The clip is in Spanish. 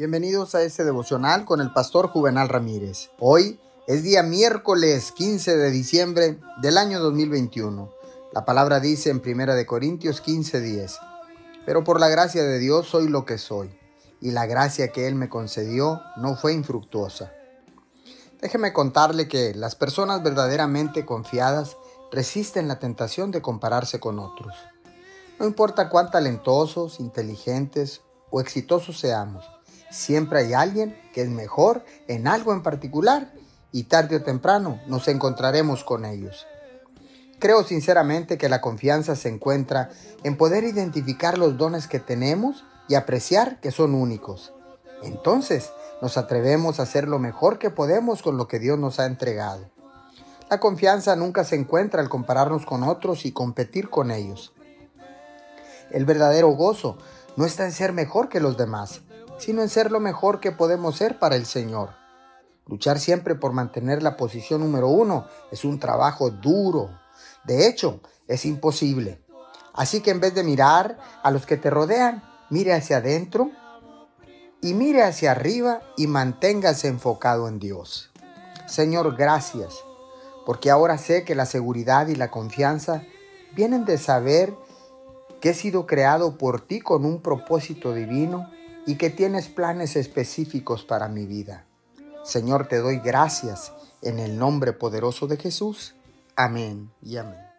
Bienvenidos a este devocional con el pastor Juvenal Ramírez. Hoy es día miércoles 15 de diciembre del año 2021. La palabra dice en 1 de Corintios 15:10, pero por la gracia de Dios soy lo que soy, y la gracia que Él me concedió no fue infructuosa. Déjeme contarle que las personas verdaderamente confiadas resisten la tentación de compararse con otros. No importa cuán talentosos, inteligentes o exitosos seamos, Siempre hay alguien que es mejor en algo en particular y tarde o temprano nos encontraremos con ellos. Creo sinceramente que la confianza se encuentra en poder identificar los dones que tenemos y apreciar que son únicos. Entonces nos atrevemos a hacer lo mejor que podemos con lo que Dios nos ha entregado. La confianza nunca se encuentra al compararnos con otros y competir con ellos. El verdadero gozo no está en ser mejor que los demás, sino en ser lo mejor que podemos ser para el Señor. Luchar siempre por mantener la posición número uno es un trabajo duro. De hecho, es imposible. Así que en vez de mirar a los que te rodean, mire hacia adentro y mire hacia arriba y manténgase enfocado en Dios. Señor, gracias, porque ahora sé que la seguridad y la confianza vienen de saber que he sido creado por ti con un propósito divino y que tienes planes específicos para mi vida. Señor, te doy gracias en el nombre poderoso de Jesús. Amén y amén.